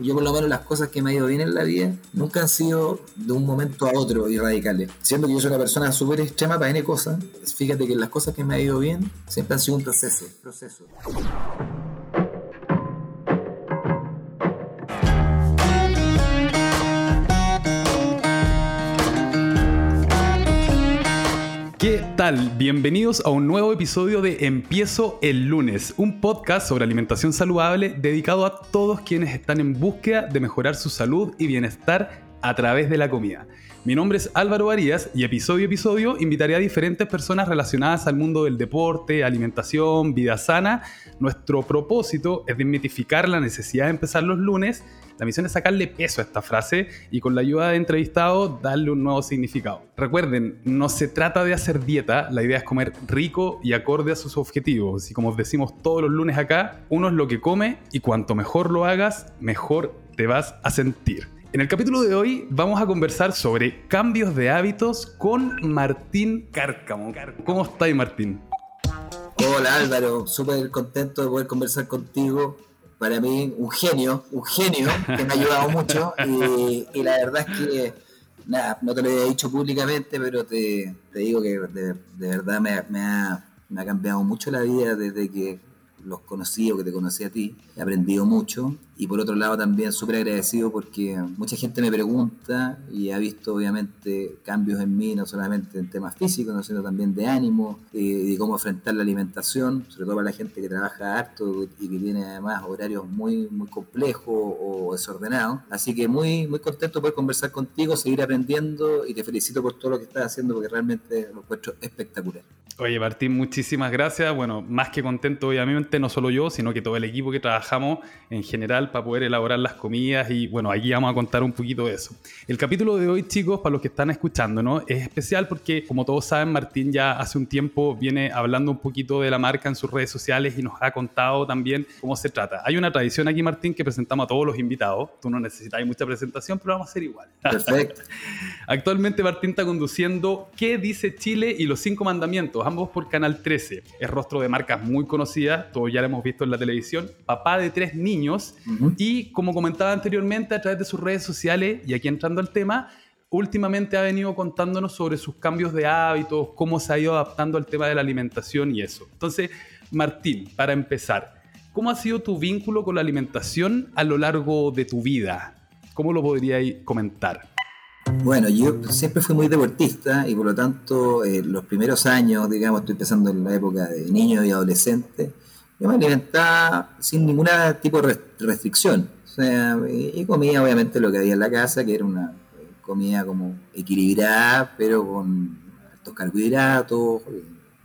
Yo por lo menos las cosas que me ha ido bien en la vida nunca han sido de un momento a otro y radicales. Siendo que yo soy una persona súper extrema para N cosas, fíjate que las cosas que me ha ido bien siempre han sido un proceso. proceso. ¿Qué tal? Bienvenidos a un nuevo episodio de Empiezo el lunes, un podcast sobre alimentación saludable dedicado a todos quienes están en búsqueda de mejorar su salud y bienestar a través de la comida. Mi nombre es Álvaro Varías y episodio a episodio invitaré a diferentes personas relacionadas al mundo del deporte, alimentación, vida sana. Nuestro propósito es desmitificar la necesidad de empezar los lunes. La misión es sacarle peso a esta frase y con la ayuda de entrevistados darle un nuevo significado. Recuerden, no se trata de hacer dieta, la idea es comer rico y acorde a sus objetivos. Y como decimos todos los lunes acá, uno es lo que come y cuanto mejor lo hagas, mejor te vas a sentir. En el capítulo de hoy vamos a conversar sobre cambios de hábitos con Martín Cárcamo. ¿Cómo estáis, Martín? Hola Álvaro, súper contento de poder conversar contigo. Para mí, un genio, un genio que me ha ayudado mucho. Y, la verdad es que, nada, no te lo he dicho públicamente, pero te, digo que de, verdad me, ha, me ha cambiado mucho la vida desde que los conocí o que te conocí a ti. He aprendido mucho y por otro lado también súper agradecido porque mucha gente me pregunta y ha visto obviamente cambios en mí, no solamente en temas físicos, sino también de ánimo, y cómo afrontar la alimentación, sobre todo para la gente que trabaja harto y que tiene además horarios muy, muy complejos o desordenados. Así que muy, muy contento de poder conversar contigo, seguir aprendiendo y te felicito por todo lo que estás haciendo porque realmente lo encuentro espectacular. Oye, Martín, muchísimas gracias. Bueno, más que contento, obviamente, no solo yo, sino que todo el equipo que trabajamos en general para poder elaborar las comidas y bueno, aquí vamos a contar un poquito de eso. El capítulo de hoy, chicos, para los que están escuchando, ¿no? Es especial porque, como todos saben, Martín ya hace un tiempo viene hablando un poquito de la marca en sus redes sociales y nos ha contado también cómo se trata. Hay una tradición aquí, Martín, que presentamos a todos los invitados. Tú no necesitas mucha presentación, pero vamos a hacer igual. Perfecto. Actualmente Martín está conduciendo ¿Qué dice Chile? y Los Cinco Mandamientos, ambos por Canal 13. Es rostro de marcas muy conocidas, todos ya lo hemos visto en la televisión. Papá de tres niños y como comentaba anteriormente, a través de sus redes sociales, y aquí entrando al tema, últimamente ha venido contándonos sobre sus cambios de hábitos, cómo se ha ido adaptando al tema de la alimentación y eso. Entonces, Martín, para empezar, ¿cómo ha sido tu vínculo con la alimentación a lo largo de tu vida? ¿Cómo lo podríais comentar? Bueno, yo siempre fui muy deportista y por lo tanto eh, los primeros años, digamos, estoy empezando en la época de niño y adolescente, yo me alimentaba sin ningún tipo de restricción. O sea, y comía obviamente lo que había en la casa, que era una comida como equilibrada, pero con altos carbohidratos,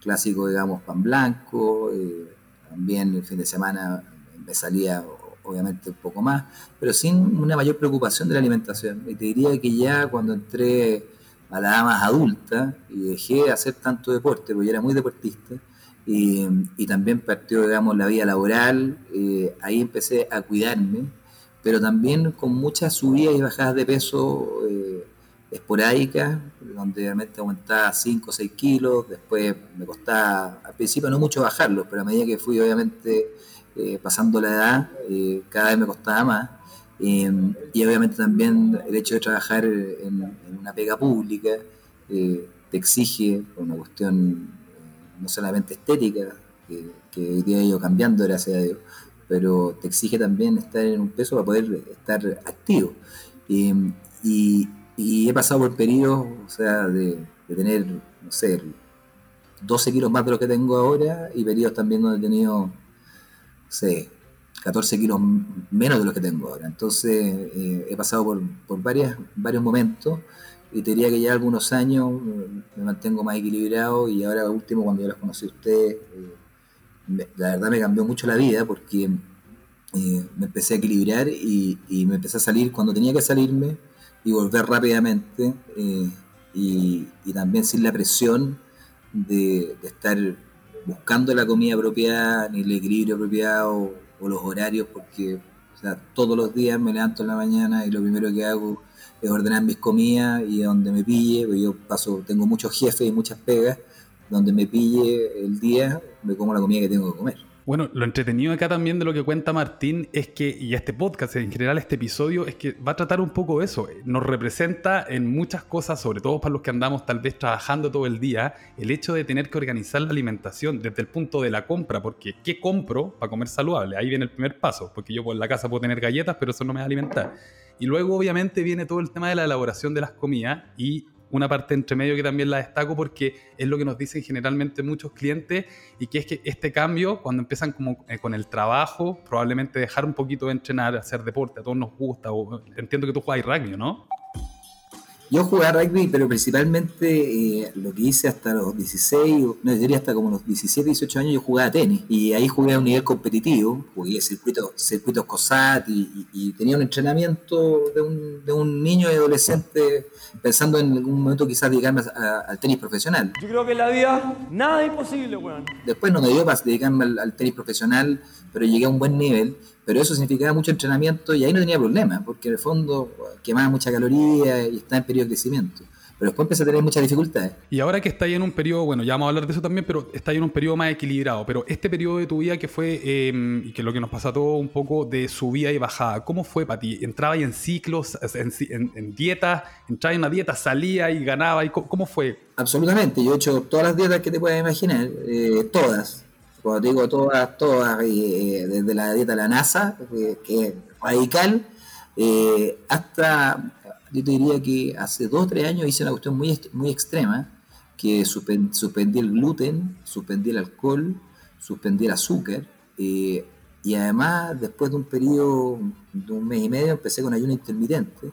clásico, digamos, pan blanco. Eh, también el fin de semana me salía obviamente un poco más, pero sin una mayor preocupación de la alimentación. Y te diría que ya cuando entré a la edad más adulta y dejé de hacer tanto deporte, porque yo era muy deportista, y, también partió, digamos, la vida laboral, eh, ahí empecé a cuidarme, pero también con muchas subidas y bajadas de peso eh, esporádicas, donde realmente aumentaba 5 o 6 kilos, después me costaba, al principio no mucho bajarlos, pero a medida que fui obviamente eh, pasando la edad, cada vez me costaba más. y obviamente también el hecho de trabajar en, en una pega pública te exige, una cuestión no solamente estética, que, que hoy día ha ido cambiando, gracias a Dios, pero te exige también estar en un peso para poder estar activo. Y, he pasado por periodos, o sea, de, tener, no sé, 12 kilos más de lo que tengo ahora y periodos también donde he tenido, no sé, 14 kilos menos de lo que tengo ahora. Entonces eh, he pasado por, por varias, varios momentos y te diría que ya algunos años me mantengo más equilibrado y ahora último cuando yo los conocí a ustedes, eh, la verdad me cambió mucho la vida porque eh, me empecé a equilibrar y, me empecé a salir cuando tenía que salirme y volver rápidamente eh, y, también sin la presión de, estar buscando la comida apropiada, ni el equilibrio apropiado o, los horarios porque todos los días me levanto en la mañana y lo primero que hago es ordenar mis comidas y donde me pille, porque yo paso, tengo muchos jefes y muchas pegas, donde me pille el día, me como la comida que tengo que comer. Bueno, lo entretenido acá también de lo que cuenta Martín es que, y este podcast, en general este episodio, es que va a tratar un poco eso. Nos representa en muchas cosas, sobre todo para los que andamos tal vez trabajando todo el día, el hecho de tener que organizar la alimentación desde el punto de la compra, porque ¿qué compro para comer saludable? Ahí viene el primer paso, porque yo por la casa puedo tener galletas, pero eso no me va a alimentar. Y luego obviamente viene todo el tema de la elaboración de las comidas y una parte entre medio que también la destaco porque es lo que nos dicen generalmente muchos clientes y que es que este cambio, cuando empiezan como eh, con el trabajo, probablemente dejar un poquito de entrenar, hacer deporte, a todos nos gusta, o, entiendo que tú juegas rugby, ¿no? Yo jugué rugby, pero principalmente eh, lo que hice hasta los 16, no diría hasta como los 17, 18 años, yo jugaba tenis. Y ahí jugué a un nivel competitivo, jugué circuitos, circuitos COSAT y, tenía un entrenamiento de un, de un niño y adolescente pensando en algún momento quizás dedicarme al tenis profesional. Yo creo que en la vida nada es imposible, weón. Después no me dio para dedicarme al tenis profesional, pero llegué a un buen nivel pero eso significaba mucho entrenamiento y ahí no tenía problema, porque en el fondo quemaba mucha caloría y está en periodo de crecimiento. Pero después empecé a tener muchas dificultades. Y ahora que está ahí en un periodo, bueno, ya vamos a hablar de eso también, pero está ahí en un periodo más equilibrado. Pero este periodo de tu vida que fue, eh, que lo que nos pasó todo un poco de subida y bajada, ¿cómo fue para ti? ¿Entraba ahí en ciclos, en, en, en dieta? ¿Entraba en una dieta, salía y ganaba? Y ¿Cómo fue? Absolutamente, yo he hecho todas las dietas que te puedas imaginar, eh, todas cuando digo todas, todas, eh, desde la dieta de la NASA, eh, que es radical, eh, hasta, yo te diría que hace dos o tres años hice una cuestión muy, muy extrema, que suspendí el gluten, suspendí el alcohol, suspendí el azúcar, y además después de un periodo de un mes y medio empecé con ayuno intermitente,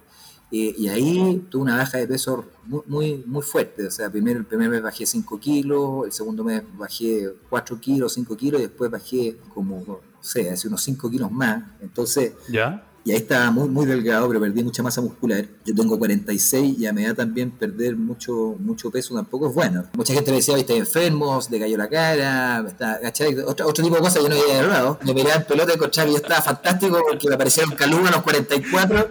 y ahí tuve una baja de peso muy, muy, fuerte. O sea, primero, el primer mes bajé 5 kilos, el segundo mes bajé 4 kilos, 5 kilos, y después bajé como, no sé, hace unos 5 kilos más. Entonces, ¿Ya? Y ahí estaba muy, muy delgado, pero perdí mucha masa muscular. Yo tengo 46 y a medida también perder mucho, mucho peso tampoco es bueno. Mucha gente me decía, viste, enfermos, de cayó la cara, está, Otro, otro tipo de cosas yo no había errado. Me miraba en pelota y que yo estaba fantástico porque me aparecieron caluga a los 44,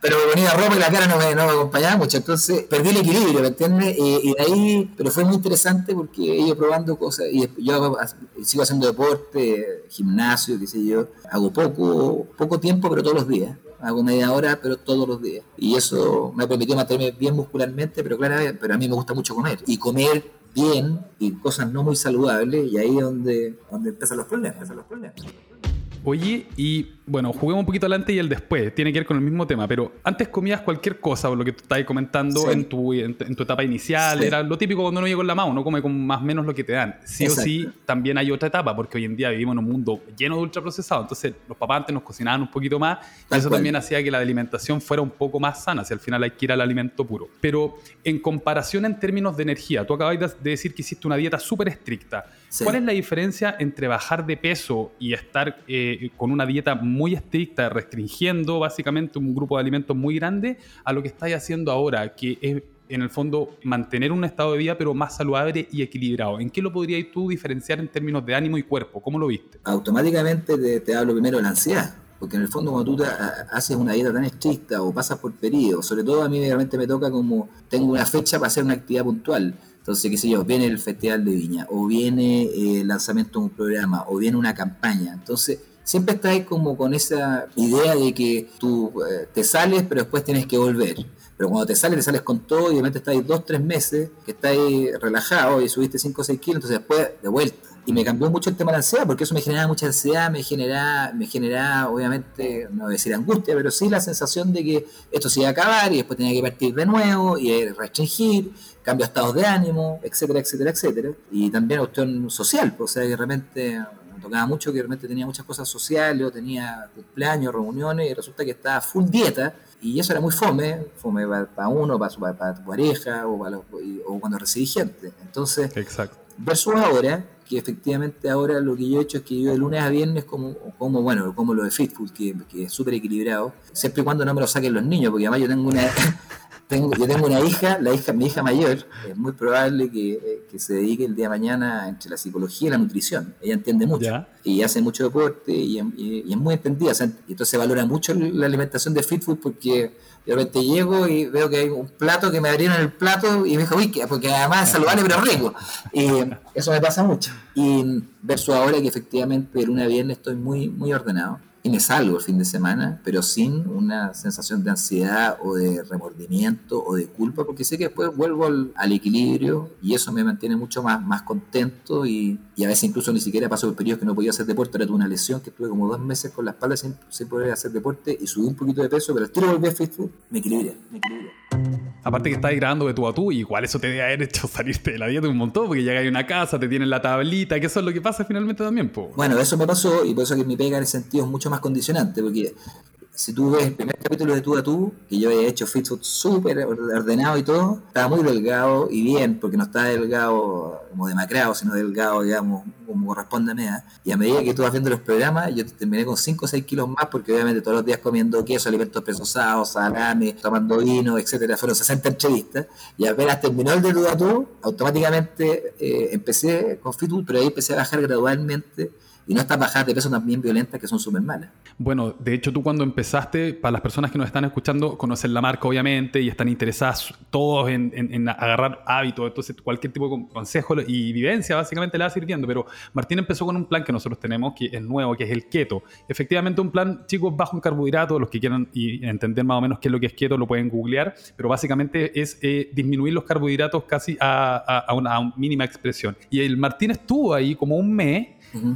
pero me ponía ropa y la cara no me, no me acompañaba mucho. Entonces perdí el equilibrio, ¿me entiendes? Y, de ahí, pero fue muy interesante porque ido probando cosas y yo sigo haciendo deporte, gimnasio, qué sé yo. Hago poco, poco tiempo, pero todo los días. Hago media hora, pero todos los días. Y eso me ha permitido mantenerme bien muscularmente, pero claro, pero a mí me gusta mucho comer. Y comer bien y cosas no muy saludables, y ahí es donde, donde empiezan los problemas. Empiezan los problemas. Oye, y bueno, juguemos un poquito adelante y el después, tiene que ver con el mismo tema, pero antes comías cualquier cosa, por lo que tú estabas comentando en, tu, en, tu etapa inicial, era lo típico cuando uno llega con la mano, uno come con más o menos lo que te dan. Sí o sí, también hay otra etapa, porque hoy en día vivimos en un mundo lleno de ultraprocesados, entonces los papás antes nos cocinaban un poquito más, y eso también hacía que la alimentación fuera un poco más sana, si al final hay que ir al alimento puro. Pero en comparación en términos de energía, tú acabas de decir que hiciste una dieta súper estricta. ¿Cuál es la diferencia entre bajar de peso y estar eh, con una dieta muy estricta, restringiendo básicamente un grupo de alimentos muy grande, a lo que estáis haciendo ahora, que es en el fondo mantener un estado de vida pero más saludable y equilibrado? ¿En qué lo podrías tú diferenciar en términos de ánimo y cuerpo? ¿Cómo lo viste? Automáticamente te, te hablo primero de la ansiedad. Porque en el fondo cuando tú haces una dieta tan estricta o pasas por periodos, sobre todo a mí realmente me toca como tengo una fecha para hacer una actividad puntual entonces, qué sé yo, viene el Festival de Viña, o viene eh, el lanzamiento de un programa, o viene una campaña. Entonces, siempre estás como con esa idea de que tú eh, te sales, pero después tienes que volver. Pero cuando te sales, te sales con todo y obviamente estás ahí dos, tres meses, que estás ahí relajado y subiste 5 o 6 kilos, entonces después de vuelta. Y me cambió mucho el tema de la ansiedad, porque eso me generaba mucha ansiedad, me generaba, me generaba obviamente, no voy a decir angustia, pero sí la sensación de que esto se iba a acabar y después tenía que partir de nuevo y restringir cambio de estados de ánimo, etcétera, etcétera, etcétera. Y también cuestión social, pues, o sea, que de repente me tocaba mucho que de repente tenía muchas cosas sociales, o tenía cumpleaños, reuniones, y resulta que estaba full dieta, y eso era muy fome, fome para uno, para, para, tu pareja, o, o cuando recibí gente. Entonces, Exacto. versus ahora, que efectivamente ahora lo que yo he hecho es que yo de lunes a viernes como, como bueno, como lo de Fit Food, que, que es súper equilibrado, siempre y cuando no me lo saquen los niños, porque además yo tengo una tengo, yo tengo una hija, la hija, mi hija mayor, es muy probable que, eh, que, se dedique el día de mañana entre la psicología y la nutrición. Ella entiende mucho y hace mucho deporte y, es muy entendida. entonces valora mucho la alimentación de fit food porque de repente llego y veo que hay un plato que me abrieron el plato y me dijo, uy, porque además es saludable pero rico. Y eso me pasa mucho. Y versus ahora que efectivamente el lunes a viernes estoy muy, muy ordenado y me salgo el fin de semana, pero sin una sensación de ansiedad o de remordimiento o de culpa, porque sé que después vuelvo al, equilibrio y eso me mantiene mucho más, más contento y, y, a veces incluso ni siquiera paso por periodos que no podía hacer deporte, ahora tuve una lesión que estuve como dos meses con la espalda sin, sin poder hacer deporte y subí un poquito de peso, pero al tiro volví a Facebook, me equilibré, me equilibré. Aparte que estás grabando de tú a tú, igual eso te debe haber hecho salirte de la dieta un montón, porque llegas a una casa, te tienen la tablita, que eso es lo que pasa finalmente también, po. Bueno, eso me pasó y por eso que mi pega en ese sentido es mucho más condicionante, porque si tú ves el primer capítulo de Tú a que yo había hecho Fit súper ordenado y todo, estaba muy delgado y bien, porque no estaba delgado como demacrado, sino delgado, digamos, como corresponde a mí. Y a medida que tú vas viendo los programas, yo terminé con 5 o 6 kilos más, porque obviamente todos los días comiendo queso, alimentos procesados, salame, tomando vino, etcétera, fueron 60 entrevistas. Y apenas terminó el de Tú a Tú, automáticamente eh, empecé con Fit pero ahí empecé a bajar gradualmente y no estas bajadas de peso también violentas que son súper malas. Bueno, de hecho tú cuando empezaste, para las personas que nos están escuchando, conocen la marca obviamente y están interesadas todos en, agarrar hábitos, entonces cualquier tipo de consejo y vivencia básicamente le va sirviendo, pero Martín empezó con un plan que nosotros tenemos, que es nuevo, que es el keto. Efectivamente un plan, chicos, bajo en carbohidratos, los que quieran y entender más o menos qué es lo que es keto lo pueden googlear, pero básicamente es eh, disminuir los carbohidratos casi a, a una mínima expresión. Y el Martín estuvo ahí como un mes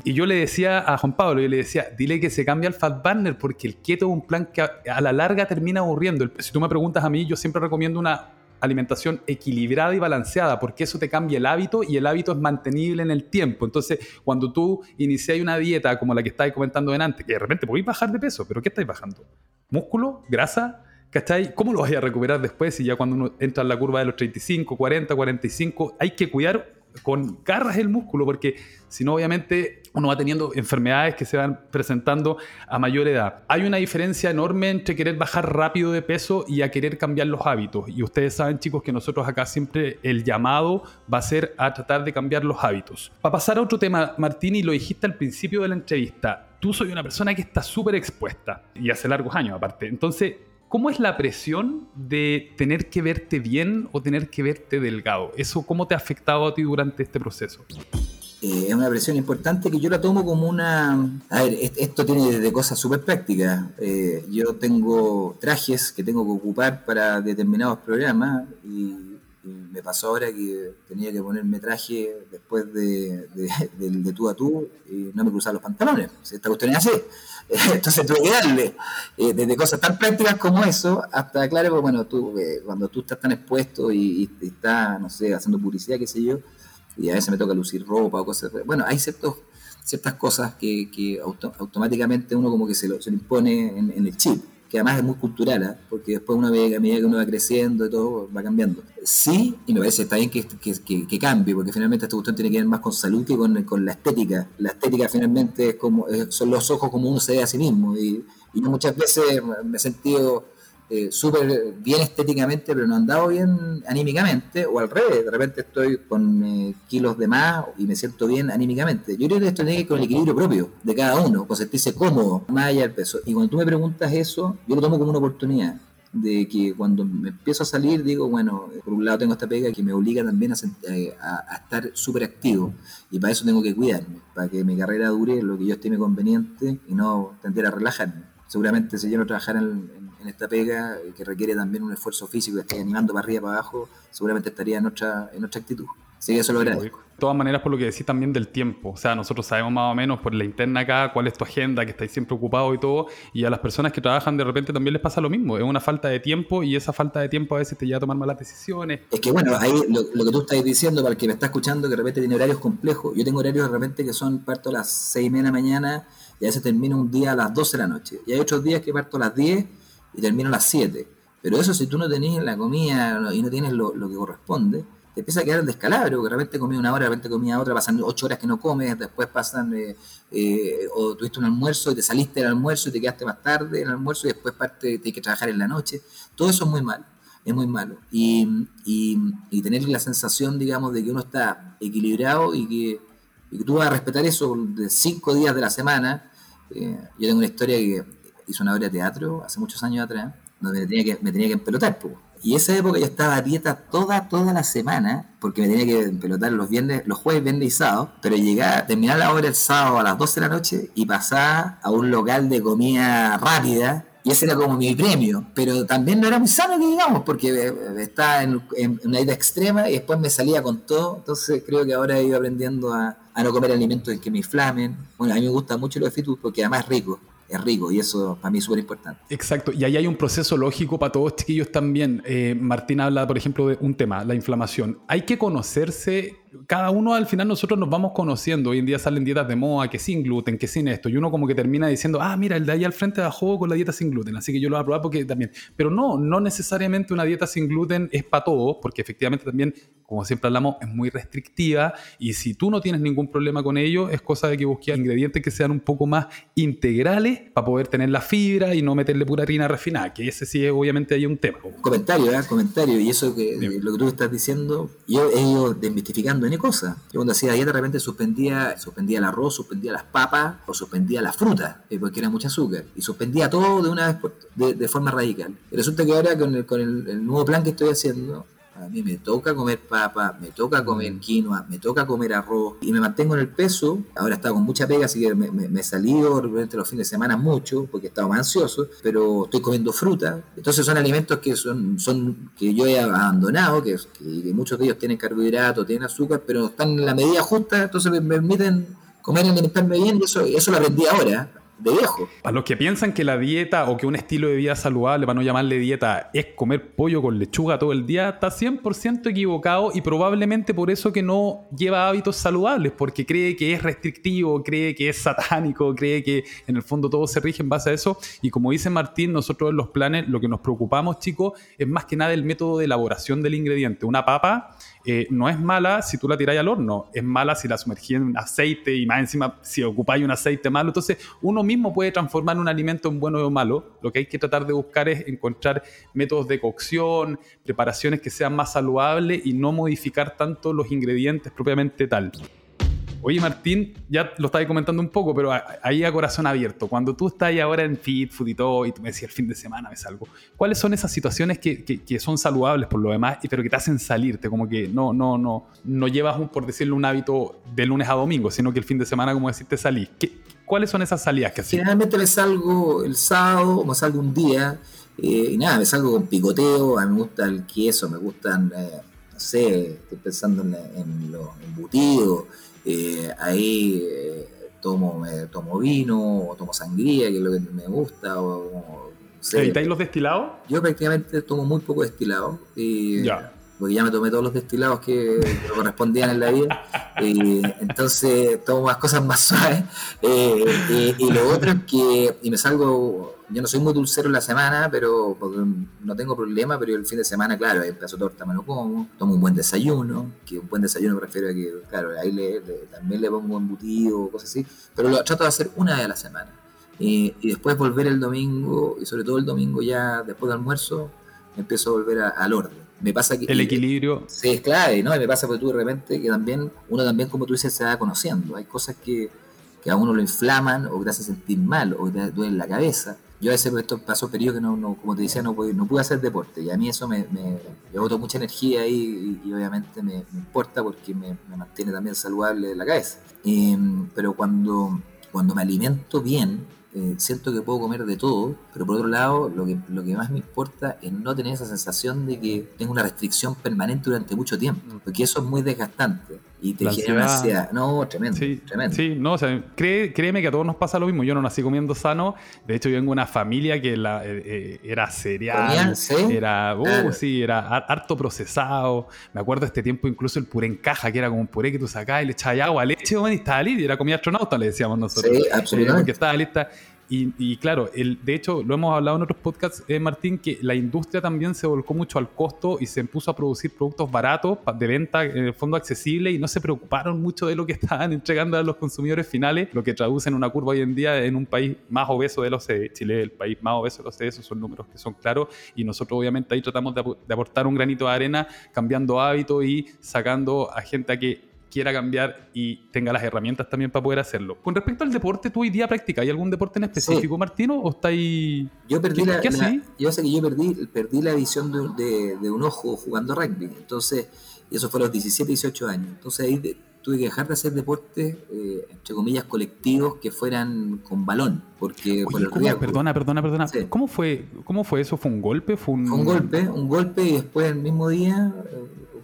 y yo le decía a Juan Pablo, yo le decía, dile que se cambie al Fat Burner porque el keto es un plan que a, la larga termina aburriendo. Si tú me preguntas a mí, yo siempre recomiendo una alimentación equilibrada y balanceada, porque eso te cambia el hábito y el hábito es mantenible en el tiempo. Entonces, cuando tú inicias una dieta como la que estáis comentando antes, que de repente podéis bajar de peso, pero ¿qué estáis bajando? ¿Músculo? ¿Grasa? ¿Cachai? ¿Cómo lo vas a recuperar después si ya cuando uno entra en la curva de los 35, 40, 45, hay que cuidar con garras el músculo, porque si no, obviamente uno va teniendo enfermedades que se van presentando a mayor edad. Hay una diferencia enorme entre querer bajar rápido de peso y a querer cambiar los hábitos. Y ustedes saben, chicos, que nosotros acá siempre el llamado va a ser a tratar de cambiar los hábitos. Para pasar a otro tema, Martín, y lo dijiste al principio de la entrevista, tú soy una persona que está súper expuesta y hace largos años aparte. Entonces, ¿Cómo es la presión de tener que verte bien o tener que verte delgado? ¿Eso cómo te ha afectado a ti durante este proceso? Eh, es una presión importante que yo la tomo como una... A ver, esto tiene desde cosas súper prácticas. Eh, yo tengo trajes que tengo que ocupar para determinados programas y, me pasó ahora que tenía que ponerme traje después de, de, tú a tú y no me cruzaba los pantalones. Esta cuestión es así. Entonces tuve que darle, eh, desde cosas tan prácticas como eso, hasta, claro, pues, bueno, tú, eh, cuando tú estás tan expuesto y, estás, no sé, haciendo publicidad, qué sé yo, y a veces me toca lucir ropa o cosas, bueno, hay ciertos, ciertas cosas que, que automáticamente uno como que se lo, se lo impone en, en el chip que además es muy cultural, ¿eh? porque después una ve a medida que uno va creciendo y todo va cambiando. Sí, y me parece está bien que, que, que, cambie, porque finalmente esta cuestión tiene que ver más con salud que con, con la estética. La estética finalmente es como, son los ojos como uno se ve a sí mismo, y, y muchas veces me he sentido eh, súper bien estéticamente, pero no andado bien anímicamente, o al revés, de repente estoy con eh, kilos de más y me siento bien anímicamente. Yo creo que esto tiene que ver con el equilibrio propio de cada uno, con sentirse cómodo, más allá del peso. Y cuando tú me preguntas eso, yo lo tomo como una oportunidad de que cuando me empiezo a salir digo, bueno, por un lado tengo esta pega que me obliga también a, eh, a, estar súper activo y para eso tengo que cuidarme, para que mi carrera dure lo que yo estime conveniente y no tender a relajarme. Seguramente si yo no trabajara en, esta pega, que requiere también un esfuerzo físico, que esté animando para arriba, para abajo, seguramente estaría en otra, en otra actitud. Así que eso lo agradezco. De todas maneras, por lo que decís también del tiempo. O sea, nosotros sabemos más o menos por la interna acá cuál es tu agenda, que estáis siempre ocupado y todo. Y a las personas que trabajan de repente también les pasa lo mismo. Es una falta de tiempo y esa falta de tiempo a veces te lleva a tomar malas decisiones. Es que bueno, ahí lo, que tú estás diciendo para el que me está escuchando, que de repente tiene horarios complejos. Yo tengo horarios de repente que son parto a las 6 y media de la mañana y a veces termino un día a las 12 de la noche. Y hay otros días que parto a las 10 y termino a las 7. Pero eso si tú no tenés la comida y no tienes lo, que corresponde, te empieza a quedar el descalabro, porque de repente comí una hora, de repente comí otra, pasan 8 horas que no comes, después pasan, eh, eh, o tuviste un almuerzo y te saliste del almuerzo y te quedaste más tarde en el almuerzo y después parte, tienes que trabajar en la noche. Todo eso es muy mal. es muy malo. Y, y, tener la sensación, digamos, de que uno está equilibrado y que, y que tú vas a respetar eso de cinco días de la semana. Eh, yo tengo una historia que hizo una obra de teatro hace muchos años atrás, donde me tenía que, me tenía que empelotar. Y esa época yo estaba a dieta toda, toda la semana, porque me tenía que pelotar los viernes, los jueves, viernes y sábado, pero llegaba, terminaba la hora el sábado a las 12 de la noche y pasaba a un local de comida rápida y ese era como mi premio, pero también no era muy sano que digamos, porque eh, estaba en, una dieta extrema y después me salía con todo, entonces creo que ahora he ido aprendiendo a, no comer alimentos que me inflamen. Bueno, a mí me gusta mucho los de porque además es rico es rico y eso para mí es súper importante. Exacto, y ahí hay un proceso lógico para todos chiquillos también. Eh, Martín habla, por ejemplo, de un tema, la inflamación. Hay que conocerse cada uno al final nosotros nos vamos conociendo. Hoy en día salen dietas de moda, que sin gluten, que sin esto. Y uno como que termina diciendo, ah, mira, el de ahí al frente bajó con la dieta sin gluten, así que yo lo voy a probar porque también. Pero no, no necesariamente una dieta sin gluten es para todos, porque efectivamente también, como siempre hablamos, es muy restrictiva. Y si tú no tienes ningún problema con ello, es cosa de que busques ingredientes que sean un poco más integrales para poder tener la fibra y no meterle pura harina refinada, que ese sí es obviamente hay un tema. Comentario, ¿eh? Comentario. Y eso que lo que tú estás diciendo, yo he ido N cosas. Yo cuando hacía dieta de repente suspendía, suspendía el arroz, suspendía las papas o suspendía la fruta, eh, porque era mucho azúcar. Y suspendía todo de una vez de, forma radical. Y resulta que ahora con el, con el nuevo plan que estoy haciendo, a mí me toca comer papa, me toca comer mm. quinoa, me toca comer arroz y me mantengo en el peso. Ahora estaba con mucha pega, así que me, me, he salido durante los fines de semana mucho porque estaba más ansioso, pero estoy comiendo fruta. Entonces son alimentos que son, son que yo he abandonado, que, que muchos de ellos tienen carbohidratos, tienen azúcar, pero están en la medida justa, entonces me permiten comer y alimentarme bien y eso, eso lo aprendí ahora de. Para los que piensan que la dieta o que un estilo de vida saludable, para no llamarle dieta, es comer pollo con lechuga todo el día, está 100% equivocado y probablemente por eso que no lleva hábitos saludables, porque cree que es restrictivo, cree que es satánico, cree que en el fondo todo se rige en base a eso. Y como dice Martín, nosotros en los planes lo que nos preocupamos, chicos, es más que nada el método de elaboración del ingrediente. Una papa eh, no es mala si tú la tiráis al horno, es mala si la sumergís en aceite y más encima si ocupáis un aceite malo. Entonces, uno mismo puede transformar un alimento en bueno o malo. Lo que hay que tratar de buscar es encontrar métodos de cocción, preparaciones que sean más saludables y no modificar tanto los ingredientes propiamente tal. Oye, Martín, ya lo estabas comentando un poco, pero ahí a corazón abierto, cuando tú estás ahora en Fit, Food y todo, y tú me decías el fin de semana me salgo, ¿cuáles son esas situaciones que, que, son saludables por lo demás, pero que te hacen salirte? Como que no, no, no, no llevas, un, por decirlo, un hábito de lunes a domingo, sino que el fin de semana, como decirte, salís. ¿Qué, ¿Cuáles son esas salidas que haces? Generalmente me salgo el sábado, me salgo un día, eh, y nada, me salgo con picoteo, a mí me gusta el queso, me gustan, eh, no sé, estoy pensando en, en los embutidos eh, ahí eh, tomo, tomo vino, o tomo sangría, que es lo que me gusta, o, ¿Evitáis los destilados? Yo prácticamente tomo muy poco destilado. Y, Porque ya me tomé todos los destilados que, correspondían en la vida. y, entonces tomo más cosas más suaves. Eh, y lo otro es que y me salgo yo no soy muy dulcero en la semana, pero no tengo problema, pero el fin de semana, claro, el de torta me lo como, tomo un buen desayuno, que un buen desayuno me refiero a que, claro, ahí le, también le pongo embutido o cosas así, pero lo trato de hacer una vez a la semana. y después volver el domingo, y sobre todo el domingo ya después del almuerzo, empiezo a volver al orden. Me pasa que... El equilibrio. Sí, es clave, ¿no? Y me pasa porque tú de repente que también, uno también, como tú dices, se va conociendo. Hay cosas que, que a uno lo inflaman o que te hacen sentir mal o que te duele la cabeza yo a veces estos pasos periodos que no, no, como te decía, no, no pude hacer deporte y a mí eso me, me, me mucha energía ahí y, obviamente me, importa porque me, mantiene también saludable la cabeza. Em, pero cuando, cuando me alimento bien, eh, siento que puedo comer de todo, pero por otro lado, lo que, lo que más me importa es no tener esa sensación de que tengo una restricción permanente durante mucho tiempo, mm. porque eso es muy desgastante y te genera una ansiedad. No, tremendo, sí, tremendo. Sí, no, o sea, créeme que a todos nos pasa lo mismo. Yo no nací comiendo sano. De hecho, yo vengo de una familia que la, eh, eh, era cereal, era, uh, sí, era harto procesado. Me acuerdo este tiempo incluso el puré en caja, que era como un puré que tú sacabas y le echabas agua, leche, y estaba listo. Y era comida astronauta, le decíamos nosotros. Sí, absolutamente. porque estaba lista. Y, claro, el, de hecho, lo hemos hablado en otros podcasts, eh, Martín, que la industria también se volcó mucho al costo y se puso a producir productos baratos, de venta en el fondo accesible y no se preocuparon mucho de lo que estaban entregando a los consumidores finales, lo que traduce en una curva hoy en día en un país más obeso de los OCDE. Chile el país más obeso de los OCDE, esos son números que son claros y nosotros obviamente ahí tratamos de, de aportar un granito de arena cambiando hábitos y sacando a gente a que quiera cambiar y tenga las herramientas también para poder hacerlo. Con respecto al deporte, ¿tú hoy día practicas ¿Hay algún deporte en específico, Martino? ¿O está ahí...? Yo perdí la, yo sé que yo perdí, perdí la visión de, de, un ojo jugando rugby. Entonces, y eso fue a los 17, 18 años. Entonces ahí tuve que dejar de hacer deportes, eh, entre comillas, colectivos que fueran con balón. Porque por el Perdona, perdona, perdona. ¿Cómo, fue, ¿Cómo fue eso? ¿Fue un golpe? ¿Fue un... Fue un golpe, un golpe y después el mismo día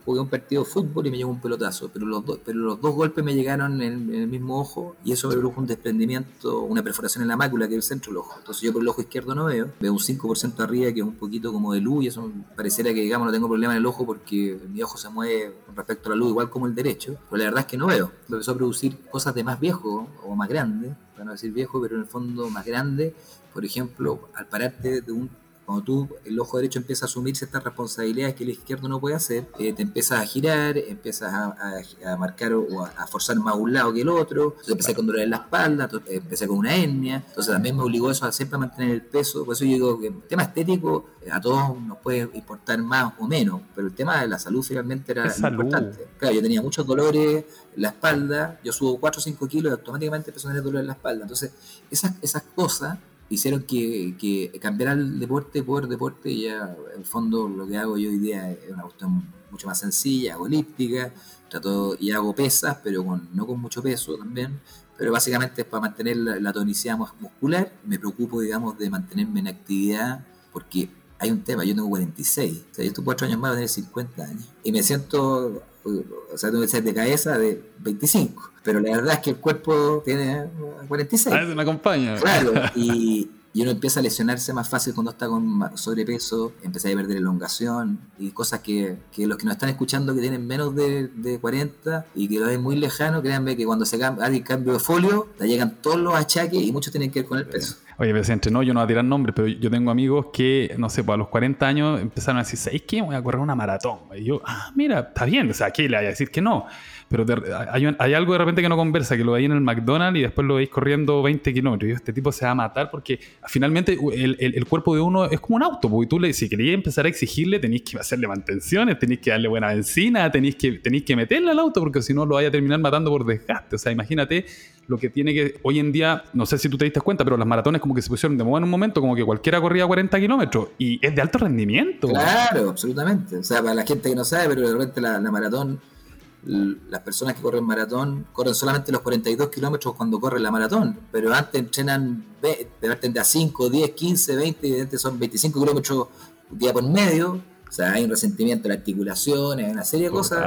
jugué un partido de fútbol y me llegó un pelotazo, pero los, pero los dos golpes me llegaron en, el mismo ojo y eso me produjo un desprendimiento, una perforación en la mácula, que es el centro del ojo. Entonces yo por el ojo izquierdo no veo, veo un 5% arriba, que es un poquito como de luz y eso pareciera que digamos no tengo problema en el ojo porque mi ojo se mueve con respecto a la luz igual como el derecho, pero la verdad es que no veo. Me empezó a producir cosas de más viejo o más grande, para no decir viejo, pero en el fondo más grande. Por ejemplo, al pararte de un cuando tú, el ojo derecho empieza a asumir ciertas responsabilidades que el izquierdo no puede hacer, eh, te empiezas a girar, empiezas a, marcar o a, forzar más un lado que el otro, entonces empecé con dolor en la espalda, empecé con una hernia, entonces también me obligó eso a siempre mantener el peso, por eso yo digo que el tema estético eh, a todos nos puede importar más o menos, pero el tema de la salud finalmente era importante. Claro, yo tenía muchos dolores en la espalda, yo subo 4 o 5 kilos y automáticamente empezó a tener dolor en la espalda, entonces esas, esas cosas hicieron que, que cambiara el deporte por deporte y ya en el fondo lo que hago yo hoy día es una cuestión mucho más sencilla, hago elíptica, trato y hago pesas, pero con, no con mucho peso también, pero básicamente es para mantener la, tonicidad muscular, me preocupo digamos de mantenerme en actividad porque hay un tema, yo tengo 46, o sea, yo estoy cuatro años más de tener 50 años y me siento o sea, tengo que ser de cabeza de 25, pero la verdad es que el cuerpo tiene 46. Ah, me acompaña. Claro, y, y, uno empieza a lesionarse más fácil cuando está con sobrepeso, empieza a perder elongación y cosas que, que los que nos están escuchando que tienen menos de, de 40 y que lo ven muy lejano, créanme que cuando se hay cambio de folio, te llegan todos los achaques y muchos tienen que ver con el peso. Oye, presidente, no, yo no voy a tirar nombres, pero yo tengo amigos que, no sé, pues a los 40 años empezaron a decir, ¿sabes qué? Voy a correr una maratón. Y yo, ah, mira, está bien, o sea, ¿qué le voy a decir que no? Pero hay, algo de repente que no conversa, que lo veis en el McDonald's y después lo veis corriendo 20 kilómetros. Y este tipo se va a matar porque finalmente el, cuerpo de uno es como un auto. Porque tú, le, si querías empezar a exigirle, tenéis que hacerle mantenciones, tenéis que darle buena benzina, tenéis que, tenéis que meterle al auto porque si no lo vaya a terminar matando por desgaste. O sea, imagínate lo que tiene que. Hoy en día, no sé si tú te diste cuenta, pero las maratones como que se pusieron de moda en un momento, como que cualquiera corría 40 kilómetros y es de alto rendimiento. Claro, absolutamente. O sea, para la gente que no sabe, pero de repente la, maratón, las personas que corren maratón corren solamente los 42 kilómetros cuando corren la maratón, pero antes entrenan de a 5, 10, 15, 20, y antes son 25 kilómetros día por medio. O sea, hay un resentimiento de la articulación, hay una serie de cosas.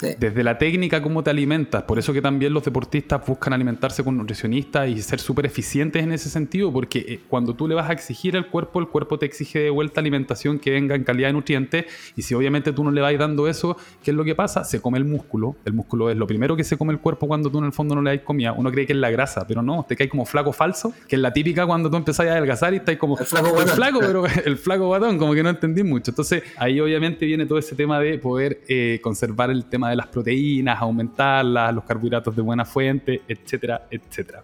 Desde la técnica, cómo te alimentas. Por eso que también los deportistas buscan alimentarse con nutricionistas y ser súper eficientes en ese sentido, porque eh, cuando tú le vas a exigir al cuerpo, el cuerpo te exige de vuelta alimentación que venga en calidad de nutrientes. Y si obviamente tú no le vas dando eso, ¿qué es lo que pasa? Se come el músculo. El músculo es lo primero que se come el cuerpo cuando tú en el fondo no le das comida. Uno cree que es la grasa, pero no, te cae como flaco falso, que es la típica cuando tú empezás a adelgazar y estás como el flaco, el flaco pero el flaco guatón, como que no entendí mucho. Entonces ahí obviamente viene todo ese tema de poder eh, conservar el tema de las proteínas, aumentarlas, los carbohidratos de buena fuente, etcétera, etcétera.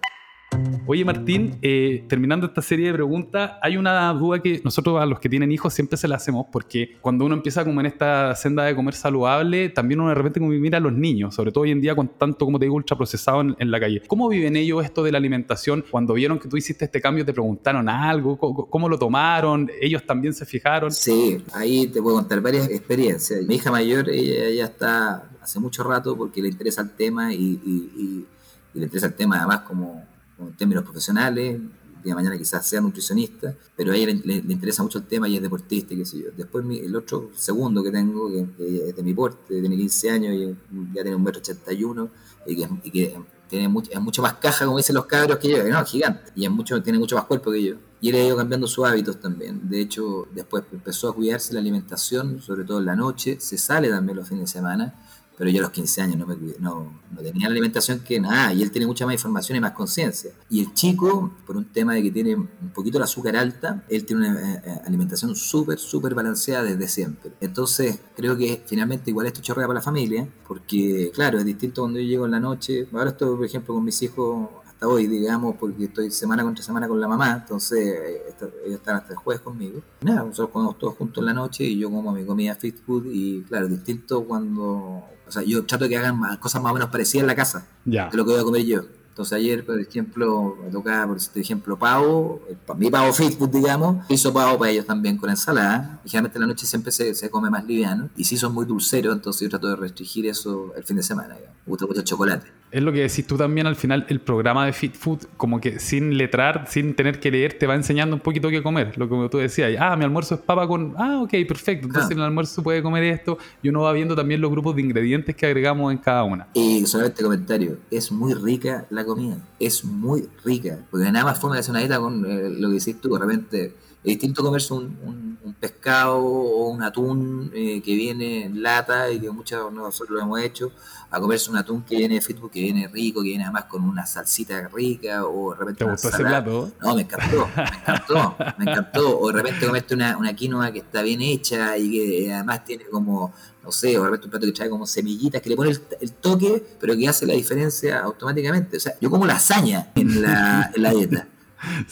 Oye Martín, eh, terminando esta serie de preguntas, hay una duda que nosotros a los que tienen hijos siempre se la hacemos porque cuando uno empieza como en esta senda de comer saludable, también uno de repente como mira a los niños, sobre todo hoy en día con tanto, como te digo, ultraprocesado en, en la calle. ¿Cómo viven ellos esto de la alimentación? Cuando vieron que tú hiciste este cambio, ¿te preguntaron algo? ¿Cómo, lo tomaron? ¿Ellos también se fijaron? Sí, ahí te puedo contar varias experiencias. Mi hija mayor, ella, está hace mucho rato porque le interesa el tema y le interesa el tema además como en términos profesionales, el día de mañana quizás sea nutricionista, pero a ella le, interesa mucho el tema y es deportista, qué sé yo. Después el otro segundo que tengo, que, es de mi porte, tiene 15 años y ya tiene un metro ochenta y uno, y que, tiene mucho, es mucho más caja, como dicen los cabros, que yo, no, gigante, y es mucho, tiene mucho más cuerpo que yo. Y él ha ido cambiando sus hábitos también. De hecho, después empezó a cuidarse la alimentación, sobre todo en la noche, se sale también los fines de semana, pero yo a los 15 años no, me, no, no tenía la alimentación que nada, y él tiene mucha más información y más conciencia. Y el chico, por un tema de que tiene un poquito el azúcar alta, él tiene una eh, eh, alimentación súper, súper balanceada desde siempre. Entonces, creo que finalmente igual esto chorrea para la familia, porque claro, es distinto cuando yo llego en la noche, ahora estoy, por ejemplo, con mis hijos hoy, digamos, porque estoy semana contra semana con la mamá, entonces eh, ellos están hasta el jueves conmigo. Nada, nosotros comemos todos juntos en la noche y yo como mi comida fit food y claro, distinto cuando, o sea, yo trato de que hagan cosas más o menos parecidas en la casa Ya. de lo que voy a comer yo. Entonces ayer, por ejemplo, me tocaba, por ejemplo, pavo, eh, mi pavo food, digamos, hizo pavo para ellos también con ensalada. Y generalmente en la noche siempre se, se come más liviano. Y si son muy dulceros, entonces yo trato de restringir eso el fin de semana. digamos. Me gusta mucho el chocolate. Es lo que decís tú también al final, el programa de Fit Food, como que sin letrar, sin tener que leer, te va enseñando un poquito qué comer. Lo que tú decías, ah, mi almuerzo es papa con, ah, ok, perfecto. Entonces Ah. en el almuerzo puede comer esto y uno va viendo también los grupos de ingredientes que agregamos en cada una. Y solamente comentario, es muy rica la comida, es muy rica, porque nada más forma de hacer una dieta con eh, lo que decís tú, de repente es distinto comerse un, un- un pescado o un atún eh, que viene en lata y que muchos de nosotros lo hemos hecho, a comerse un atún que viene de Facebook, que viene rico, que viene además con una salsita rica o de repente ¿Te una gustó ese plato? No, me encantó, me encantó, me encantó. O de repente comerte una, una quinoa que está bien hecha y que además tiene como, no sé, o de repente un plato que trae como semillitas, que le pone el, el toque, pero que hace la diferencia automáticamente. O sea, yo como lasaña en la, en la dieta.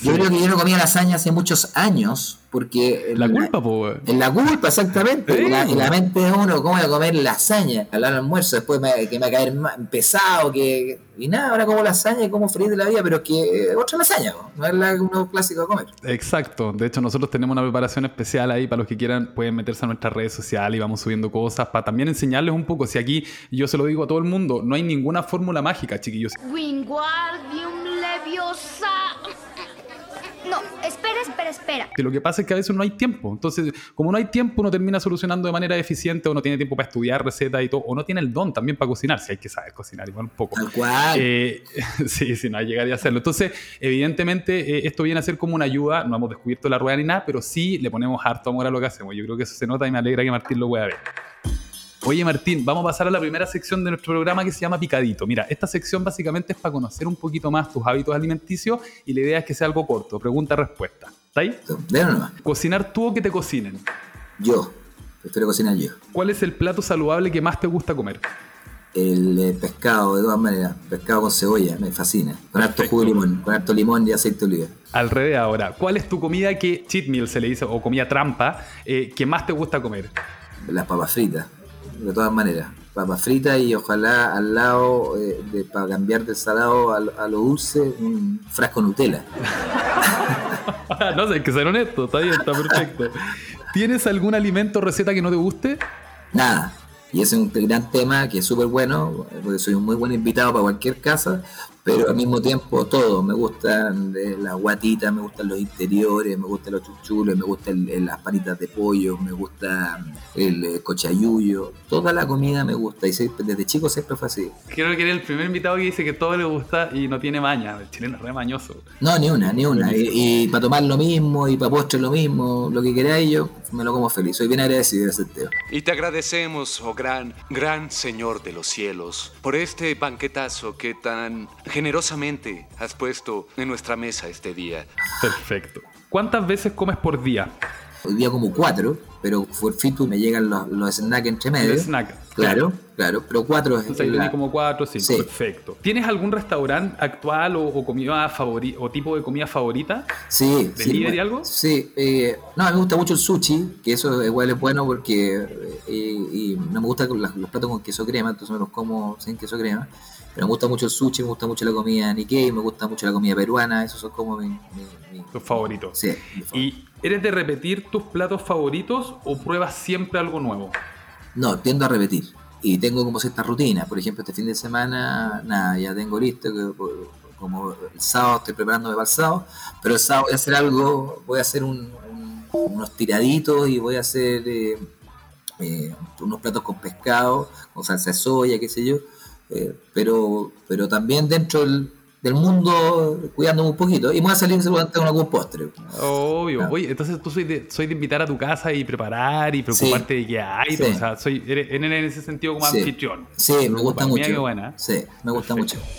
Yo creo que yo no comía lasaña hace muchos años, porque... La culpa. En la culpa, exactamente. Sí, la, en la mente de uno, ¿cómo voy a comer lasaña? Al almuerzo, después me, que me va a caer pesado, que... Y nada, ahora como lasaña y como feliz de la vida, pero es que eh, otra lasaña, ¿no? no es la uno clásico de comer. Exacto. De hecho, nosotros tenemos una preparación especial ahí para los que quieran, pueden meterse a nuestras redes sociales y vamos subiendo cosas para también enseñarles un poco. Si aquí yo se lo digo a todo el mundo, no hay ninguna fórmula mágica, chiquillos. Wingardium Leviosa. Espera, lo que pasa es que a veces no hay tiempo. Entonces, como no hay tiempo, uno termina solucionando de manera eficiente o no tiene tiempo para estudiar recetas y todo, o no tiene el don también para cocinar, si hay que saber cocinar igual un poco. Tal cual. Eh, sí, sí, no hay llegar y hacerlo. Entonces, evidentemente, eh, esto viene a ser como una ayuda. No hemos descubierto la rueda ni nada, pero sí le ponemos harto amor a lo que hacemos. Yo creo que eso se nota y me alegra que Martín lo pueda ver. Oye, Martín, vamos a pasar a la primera sección de nuestro programa que se llama Picadito. Mira, esta sección básicamente es para conocer un poquito más tus hábitos alimenticios y la idea es que sea algo corto, pregunta-respuesta. ¿Está ahí? Déjalo nomás. Cocinar tú o que te cocinen. Yo, prefiero cocinar yo. ¿Cuál es el plato saludable que más te gusta comer? El eh, pescado, de todas maneras, pescado con cebolla, me fascina. Con harto jugo de limón, con harto limón y aceite de oliva. Al revés ahora, ¿cuál es tu comida que cheat meal se le dice o comida trampa eh, que más te gusta comer? Las papas fritas, de todas maneras. Papas fritas y ojalá al lado, eh, de, para cambiar del salado a, a lo dulce, un frasco Nutella. no sé, hay que ser honesto, está bien, está perfecto. ¿Tienes algún alimento o receta que no te guste? Nada. Y ese es un gran tema que es súper bueno, porque soy un muy buen invitado para cualquier casa, pero al mismo tiempo todo. Me gustan eh, las guatitas, me gustan los interiores, me gustan los chuchulos, me gustan el- el- las panitas de pollo, me gusta el eh, cochayuyo. Toda la comida me gusta y siempre- desde chico siempre fue así. Creo que eres el primer invitado que dice que todo le gusta y no tiene maña. El chileno es re mañoso. No, ni una, ni una. Y, y para tomar lo mismo y para postre lo mismo, lo que queráis yo, me lo como feliz. Soy bien agradecido de ese. Y te agradecemos, oh gran, gran Señor de los cielos, por este banquetazo que tan generosamente has puesto en nuestra mesa este día. Perfecto. ¿Cuántas veces comes por día? Hoy día como cuatro, pero por fitu me llegan los, los snacks entre medio. El snack. Claro, claro, pero cuatro es Entonces la- como cuatro, cinco. Sí. Perfecto. ¿Tienes algún restaurante actual o, o comida favorita o tipo de comida favorita? Sí, sí. ¿Delivery bueno, algo? Sí, eh, no, me gusta mucho el sushi, que eso igual es bueno porque eh, y no me gustan los, los platos con queso crema, entonces me los como sin queso crema. Pero me gusta mucho el sushi, me gusta mucho la comida Nikkei, me gusta mucho la comida peruana, esos son como mi... mi- mi- Tus favoritos. sí, mi favorito. ¿Y eres de repetir tus platos favoritos o pruebas siempre algo nuevo? No, tiendo a repetir. Y tengo como cierta rutina. Por ejemplo, este fin de semana, nada, ya tengo listo. Que, por- como el sábado estoy preparándome para el sábado. Pero el sábado voy a hacer algo, voy a hacer un- un- unos tiraditos y voy a hacer eh, eh, unos platos con pescado, con salsa de soya, qué sé yo. Eh, pero, pero también dentro del, del mundo cuidándome un poquito y me voy a salir seguramente con algún postre. Obvio. Ah. Oye, entonces tú soy de, soy de invitar a tu casa y preparar y preocuparte de que hay. Sí. O sea, soy, eres, en ese sentido como Sí. anfitrión. Sí, me gusta Mira mucho. qué buena. Sí, me gusta Perfecto. mucho.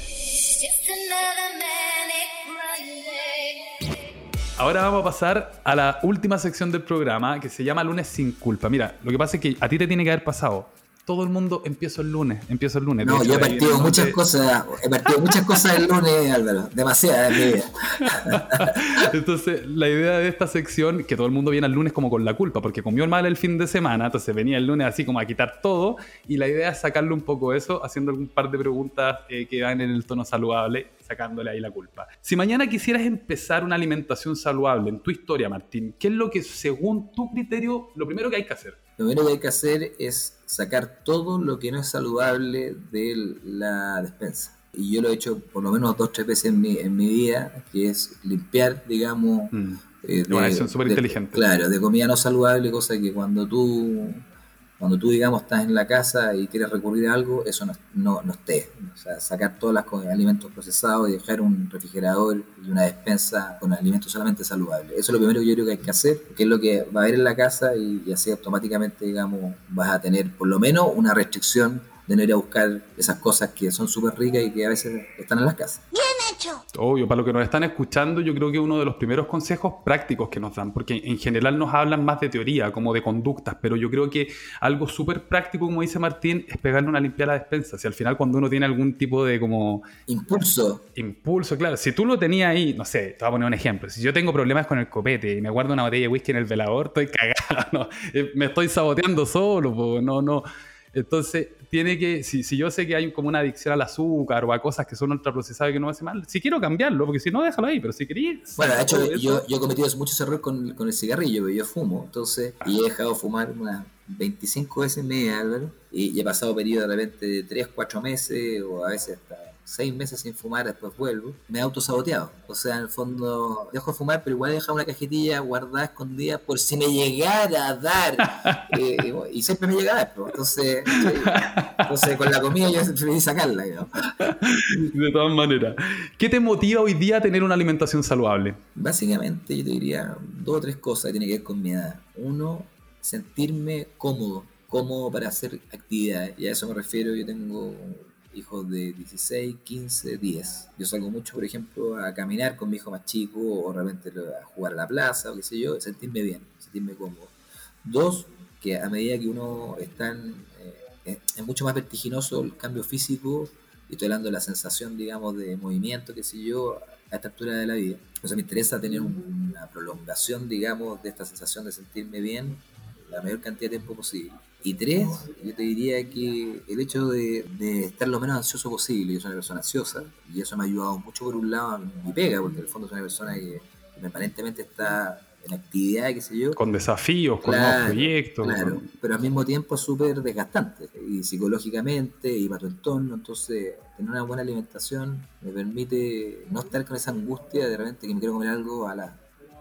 Ahora vamos a pasar a la última sección del programa que se llama Lunes sin culpa. Mira, lo que pasa es que a ti te tiene que haber pasado. Todo el mundo empieza el lunes, empieza el lunes. No, hecho, yo he partido muchas de- cosas, he partido muchas cosas el lunes, Álvaro, demasiadas en mi vida. Entonces, la idea de esta sección, que todo el mundo viene el lunes como con la culpa, porque comió mal el fin de semana, entonces venía el lunes así como a quitar todo, y la idea es sacarle un poco eso, haciendo un par de preguntas eh, que van en el tono saludable, sacándole ahí la culpa. Si mañana quisieras empezar una alimentación saludable en tu historia, Martín, ¿qué es lo que según tu criterio, lo primero que hay que hacer? Lo primero que hay que hacer es sacar todo lo que no es saludable de la despensa. Y yo lo he hecho por lo menos dos tres veces en mi, en mi vida, que es limpiar, digamos, Mm. eh, Una acción súper de- inteligente. Claro, de comida no saludable, cosa que cuando tú, cuando tú, digamos, estás en la casa y quieres recurrir a algo, eso no, no, no esté. O sea, sacar todos los alimentos procesados y dejar un refrigerador y una despensa con alimentos solamente saludables. Eso es lo primero que yo creo que hay que hacer, que es lo que va a haber en la casa y, y así automáticamente, digamos, vas a tener por lo menos una restricción de no ir a buscar esas cosas que son súper ricas y que a veces están en las casas. Obvio, para los que nos están escuchando, yo creo que uno de los primeros consejos prácticos que nos dan, porque en general nos hablan más de teoría, como de conductas, pero yo creo que algo súper práctico, como dice Martín, es pegarle una limpiada a la despensa. Si al final cuando uno tiene algún tipo de como Impulso, impulso, claro, si tú lo tenías ahí, no sé, te voy a poner un ejemplo, si yo tengo problemas con el copete y me guardo una botella de whisky en el velador, estoy cagado, no, Eh, me estoy saboteando solo, po, no, no. Entonces, tiene que, si, si yo sé que hay como una adicción al azúcar o a cosas que son ultraprocesadas y que no me hace mal, si quiero cambiarlo, porque si no, déjalo ahí, pero si querías... Bueno, de hecho, yo, yo he cometido muchos errores con, con el cigarrillo, porque yo fumo, entonces, y he dejado fumar unas 25 veces vida, Álvaro, y, y he pasado periodos de repente de 3, 4 meses, o a veces hasta 6 meses sin fumar, después vuelvo, me he autosaboteado. O sea, en el fondo, dejo de fumar, pero igual he dejado una cajetilla guardada, escondida, por si me llegara a dar. Eh, y, siempre me llega a dar, pues. entonces, con la comida yo preferí sacarla, digamos. De todas maneras. ¿Qué te motiva hoy día a tener una alimentación saludable? Básicamente yo te diría dos o tres cosas que tienen que ver con mi edad. Uno, sentirme cómodo, cómodo para hacer actividades. Y a eso me refiero, yo tengo hijos de 16, 15, 10. Yo salgo mucho, por ejemplo, a caminar con mi hijo más chico o realmente a jugar a la plaza o qué sé yo, sentirme bien, sentirme cómodo. Dos, que a medida que uno está en, eh, es mucho más vertiginoso el cambio físico y estoy hablando de la sensación, digamos, de movimiento, qué sé yo, a esta altura de la vida. O sea, me interesa tener un- una prolongación, digamos, de esta sensación de sentirme bien la mayor cantidad de tiempo posible. Y tres, yo te diría que el hecho de, de estar lo menos ansioso posible, yo soy una persona ansiosa, y eso me ha ayudado mucho por un lado en mi pega, porque en el fondo soy una persona que, que permanentemente está en actividad, qué sé yo, Con desafíos, con nuevos proyectos. Claro, con- pero al mismo tiempo es súper desgastante, y psicológicamente, y para tu entorno, entonces tener una buena alimentación me permite no estar con esa angustia de repente que me quiero comer algo a las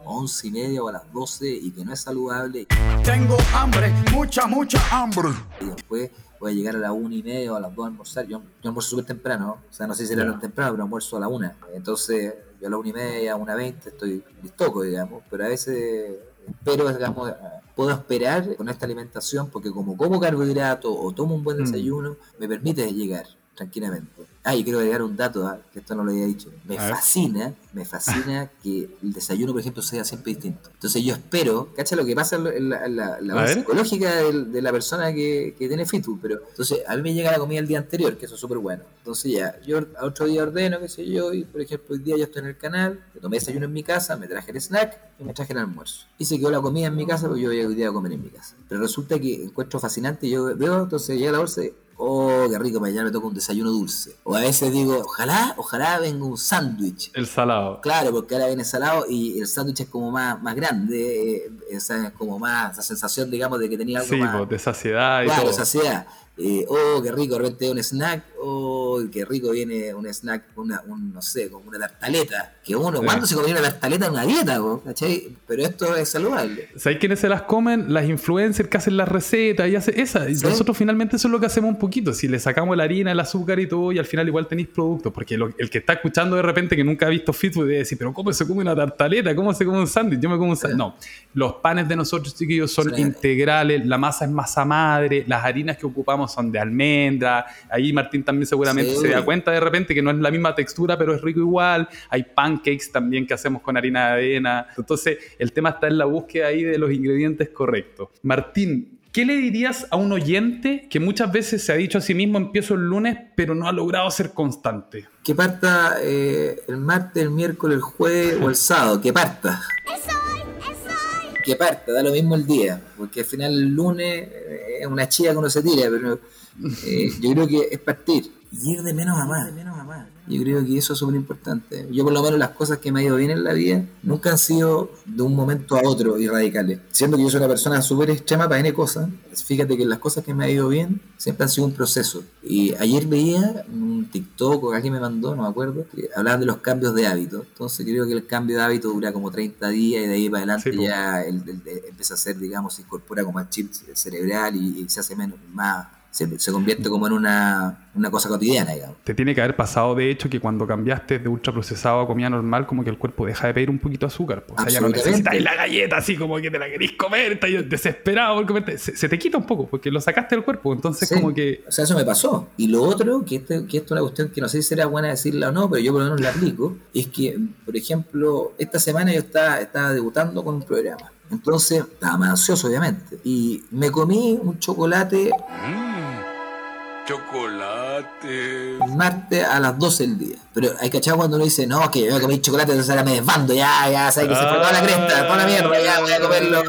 once y media o a las 12 y que no es saludable, Tengo hambre, mucha, mucha hambre. y después voy a llegar a las una y media o a las dos a almorzar, yo, yo almuerzo súper temprano, o sea, no sé si era tan temprano, pero almuerzo a la una, entonces yo a la una y media, una veinte estoy listoco, digamos, pero a veces espero, digamos, puedo esperar con esta alimentación porque como como carbohidrato o tomo un buen Mm. desayuno, me permite llegar tranquilamente. Ah, y quiero agregar un dato, ah, que esto no lo había dicho. Me A ver. fascina, me fascina que el desayuno, por ejemplo, sea siempre distinto. Entonces yo espero, cacha lo que pasa en la, en la- en la A base psicológica de, la persona que, que tiene Fitbit, pero entonces a mí me llega la comida el día anterior, que eso es súper bueno. Entonces ya, yo a otro día ordeno, qué sé yo, y por ejemplo, hoy día yo estoy en el canal, tomé desayuno en mi casa, me traje el snack y me traje el almuerzo. Y se quedó la comida en mi casa porque yo voy hoy día a comer en mi casa. Pero resulta que encuentro fascinante, yo veo, entonces llega la bolsa oh, qué rico, mañana me toca un desayuno dulce. O a veces digo, ojalá, ojalá venga un sándwich. El salado. Claro, porque ahora viene salado y el sándwich es como más, más grande, eh, esa es como más, esa sensación, digamos, de que tenía algo Sí, más. pues, de saciedad y claro, todo. saciedad. Eh, oh, qué rico, de repente un snack, oh, qué rico viene un snack, una, un, no sé, como una tartaleta. Que uno, Sí. ¿cuándo se comía una tartaleta en una dieta. Pero esto es saludable. ¿Sabes quiénes se las comen? Las influencers que hacen las recetas y hace esa. Y Sí. nosotros finalmente eso es lo que hacemos un poquito. Si le sacamos la harina, el azúcar y todo, y al final igual tenéis productos. Porque lo- el que está escuchando de repente que nunca ha visto Fit Food debe decir, pero ¿cómo se come una tartaleta? ¿Cómo se come un sándwich? Yo me como un sándwich. No, los panes de nosotros, chiquillos, son integrales, la masa es masa madre, las harinas que ocupamos son de almendra. Ahí Martín también seguramente Sí. se da cuenta de repente que no es la misma textura, pero es rico igual. Hay pancakes también que hacemos con harina de avena. Entonces, el tema está en la búsqueda ahí de los ingredientes correctos. Martín, ¿qué le dirías a un oyente que muchas veces se ha dicho a sí mismo empiezo el lunes, pero no ha logrado ser constante? Que parta eh, el martes, el miércoles, el jueves o el sábado, que parta. Que parta, da lo mismo el día, porque al final el lunes eh, es una chía que uno se tira, pero eh, yo creo que es partir ir de menos a más. Yo creo que eso es súper importante. Yo por lo menos las cosas que me ha ido bien en la vida nunca han sido de un momento a otro y radicales. Siendo que yo soy una persona súper extrema para N cosas, fíjate que las cosas que me ha ido bien siempre han sido un proceso. Y ayer veía un TikTok o alguien me mandó, no me acuerdo, que hablaban de los cambios de hábito. Entonces creo que el cambio de hábito dura como 30 días y de ahí para adelante Sí, ya el- el- el- empieza a ser, digamos, se incorpora como al chip cerebral y, y se hace menos, más, se, se convierte como en una, una cosa cotidiana, digamos. Te tiene que haber pasado, de hecho, que cuando cambiaste de ultraprocesado a comida normal, como que el cuerpo deja de pedir un poquito de azúcar. Pues, o sea, ya no necesitáis la galleta así como que te la queréis comer, estás desesperado por comerte. Se, se te quita un poco porque lo sacaste del cuerpo. Entonces, Sí. como que O sea, eso me pasó. Y lo otro, que, este- que esto es una cuestión que no sé si será buena decirla o no, pero yo por lo menos la aplico, es que, por ejemplo, esta semana yo estaba, estaba debutando con un programa. Entonces, estaba más ansioso, obviamente. Y me comí un chocolate Chocolate. el martes a las 12 del día. Pero hay cachado cuando uno dice, no, que yo voy a comer chocolate, entonces ahora me desbando, ya, ya, sabes que se fue toda la cresta, toda la mierda, ya voy a comerlo.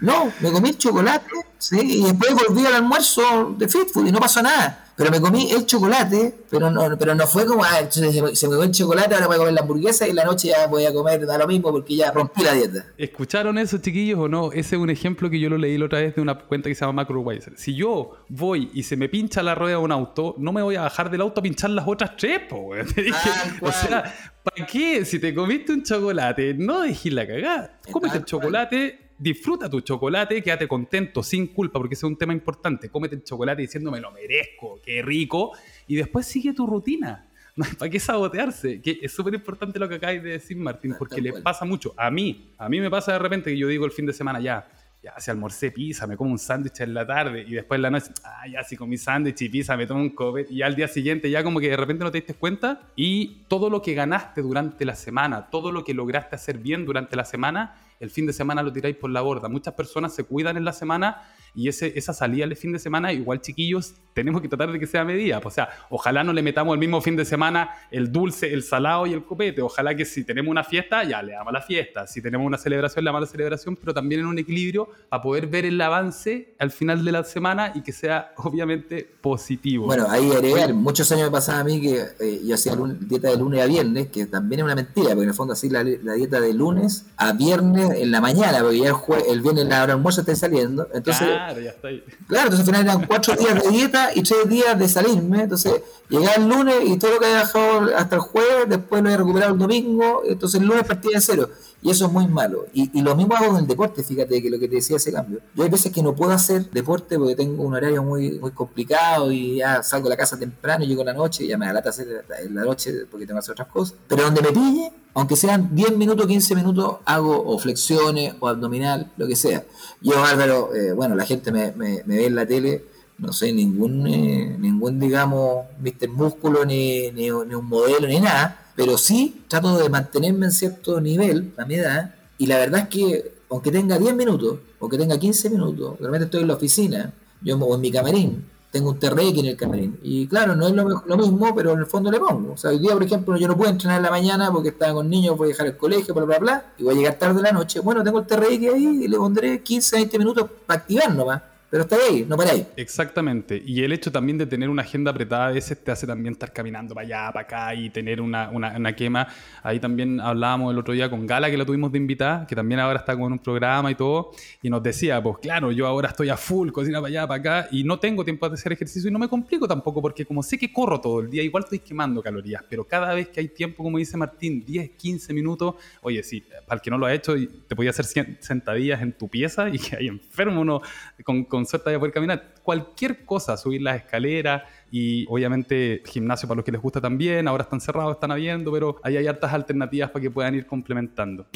No, me comí el chocolate, sí, y después volví al almuerzo de Fit Food y no pasó nada. Pero me comí el chocolate, pero no, pero no fue como, ah, entonces se me, se me comió el chocolate, ahora voy a comer la hamburguesa y en la noche ya voy a comer, da lo mismo porque ya rompí la dieta. ¿Escucharon eso, chiquillos, o no? Ese es un ejemplo que yo lo leí la otra vez de una cuenta que se llama MacroWiser. Si yo voy y se me pincha la rueda de un auto, no me voy a bajar del auto a pinchar las otras tres, po, o sea, ¿para qué? Si te comiste un chocolate, no dejes la cagada. Cómete el chocolate, disfruta tu chocolate, quédate contento, sin culpa, porque ese es un tema importante. Cómete el chocolate diciendo me lo merezco, qué rico, y después sigue tu rutina. ¿Para qué sabotearse? Que es súper importante lo que acabáis de decir, Martín, porque le pasa mucho. A mí, a mí me pasa de repente que yo digo el fin de semana ya, ya si almorcé pizza, me como un sándwich en la tarde y después en la noche, ah, ya si comí sándwich y pizza, me tomo un copete y al día siguiente ya como que de repente no te diste cuenta y todo lo que ganaste durante la semana, todo lo que lograste hacer bien durante la semana, el fin de semana lo tiráis por la borda. Muchas personas se cuidan en la semana y ese, esa salida del fin de semana, igual chiquillos, tenemos que tratar de que sea medida. O sea, ojalá no le metamos el mismo fin de semana el dulce, el salado y el copete. Ojalá que si tenemos una fiesta, ya le damos la fiesta. Si tenemos una celebración, le damos la celebración, pero también en un equilibrio para poder ver el avance al final de la semana y que sea obviamente positivo. Bueno, ahí agregar, muchos años me pasaba a mí que eh, yo hacía dieta de lunes a viernes, que también es una mentira, porque en el fondo así la, dieta de lunes a viernes en la mañana, porque ya el, jue- el viernes la hora almuerzo está saliendo. Entonces, ya está ahí. claro, entonces al final eran cuatro días de dieta y tres días de salirme. Entonces, llegaba el lunes y todo lo que había dejado hasta el jueves, después lo había recuperado el domingo, entonces el lunes partía de cero. Y eso es muy malo. Y, lo mismo hago con el deporte, fíjate que lo que te decía ese cambio. Yo hay veces que no puedo hacer deporte porque tengo un horario muy, muy complicado y ya salgo de la casa temprano, llego en la noche y ya me da lata hacer en la noche porque tengo que hacer otras cosas. Pero donde me pille, aunque sean 10 minutos, 15 minutos, hago o flexiones o abdominal, lo que sea. Yo, Álvaro, eh, bueno, la gente me ve en la tele, no soy ningún, eh, ningún digamos, Mr. Músculo, ni, ni, ni un modelo, ni nada, pero sí trato de mantenerme en cierto nivel a mi edad, y la verdad es que, aunque tenga 10 minutos, o que tenga 15 minutos, realmente estoy en la oficina, yo o en mi camarín, tengo un TRX en el camarín, y claro, no es lo, mismo, pero en el fondo le pongo. O sea, hoy día, por ejemplo, yo no puedo entrenar en la mañana porque estaba con niños, voy a dejar el colegio, bla, bla, bla, y voy a llegar tarde de la noche. Bueno, tengo el TRX ahí y le pondré 15, 20 minutos para activar nomás. Pero está ahí, no paráis. Exactamente. Y el hecho también de tener una agenda apretada a veces te hace también estar caminando para allá, para acá y tener una, una, quema. Ahí también hablábamos el otro día con Gala, que la tuvimos de invitada, que también ahora está con un programa y todo, y nos decía, pues claro, yo ahora estoy a full, cocina para allá, para acá, y no tengo tiempo de hacer ejercicio y no me complico tampoco, porque como sé que corro todo el día, igual estoy quemando calorías, pero cada vez que hay tiempo, como dice Martín, 10, 15 minutos, oye, sí, para el que no lo ha hecho, te podía hacer sentadillas en tu pieza y que hay enfermo uno con suerte de poder caminar. Cualquier cosa, subir las escaleras y obviamente gimnasio para los que les gusta también. Ahora están cerrados, están habiendo, pero ahí hay hartas alternativas para que puedan ir complementando.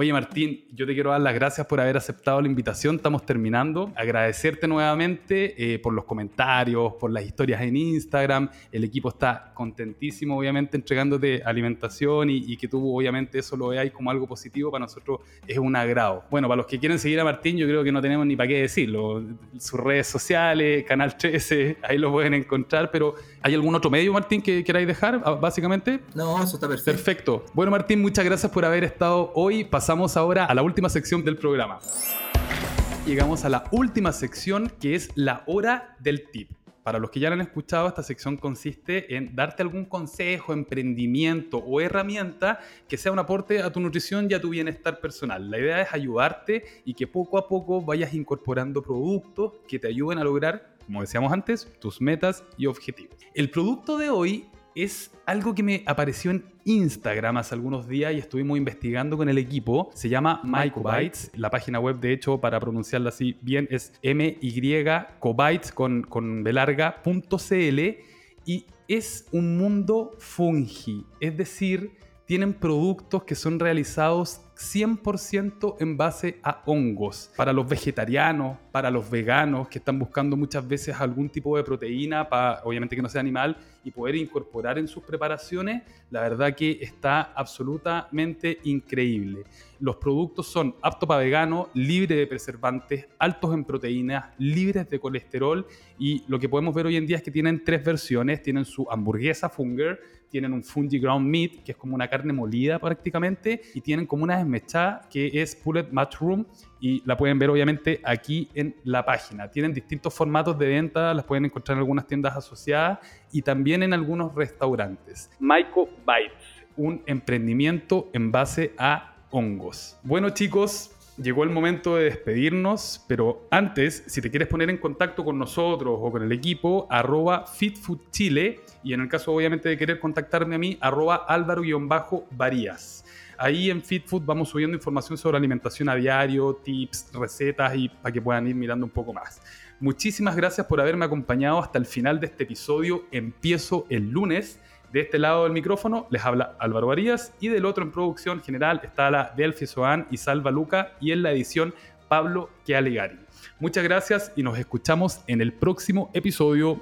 Oye Martín, yo te quiero dar las gracias por haber aceptado la invitación. Estamos terminando. Agradecerte nuevamente eh, por los comentarios, por las historias en Instagram. El equipo está contentísimo, obviamente, entregándote alimentación y, y que tú, obviamente, eso lo veáis como algo positivo. Para nosotros es un agrado. Bueno, para los que quieren seguir a Martín, yo creo que no tenemos ni para qué decirlo. Sus redes sociales, Canal 13, ahí lo pueden encontrar. Pero ¿hay algún otro medio, Martín, que queráis dejar, ah, básicamente? No, eso está perfecto. Perfecto. Bueno, Martín, muchas gracias por haber estado hoy. Pasamos ahora a la última sección del programa. Llegamos a la última sección que es la hora del tip. Para los que ya la han escuchado, esta sección consiste en darte algún consejo, emprendimiento o herramienta que sea un aporte a tu nutrición y a tu bienestar personal. La idea es ayudarte y que poco a poco vayas incorporando productos que te ayuden a lograr, como decíamos antes, tus metas y objetivos. El producto de hoy es algo que me apareció en Instagram hace algunos días y estuvimos investigando con el equipo. Se llama Mycobytes. La página web, de hecho, para pronunciarla así bien, es mycobytes con, con B larga, punto CL. Y es un mundo fungi. Es decir, tienen productos que son realizados 100% en base a hongos. Para los vegetarianos, para los veganos que están buscando muchas veces algún tipo de proteína, para, obviamente que no sea animal, y poder incorporar en sus preparaciones, la verdad que está absolutamente increíble. Los productos son aptos para veganos, libres de preservantes, altos en proteínas, libres de colesterol y lo que podemos ver hoy en día es que tienen tres versiones. Tienen su hamburguesa Funger, tienen un Fungi Ground Meat, que es como una carne molida prácticamente, y tienen como una desmechada que es Pulled Mushroom y la pueden ver obviamente aquí en la página. Tienen distintos formatos de venta, las pueden encontrar en algunas tiendas asociadas y también en algunos restaurantes. Myco Bites, un emprendimiento en base a hongos. Bueno chicos, llegó el momento de despedirnos, pero antes, si te quieres poner en contacto con nosotros o con el equipo, arroba FitFoodChile y en el caso obviamente de querer contactarme a mí, arroba álvaro-varías. Ahí en FitFood vamos subiendo información sobre alimentación a diario, tips, recetas y para que puedan ir mirando un poco más. Muchísimas gracias por haberme acompañado hasta el final de este episodio. Empiezo el lunes. De este lado del micrófono les habla Álvaro Varías y del otro en producción general está la Delphi Soán y Salva Luca y en la edición Pablo Kealegari. Muchas gracias y nos escuchamos en el próximo episodio.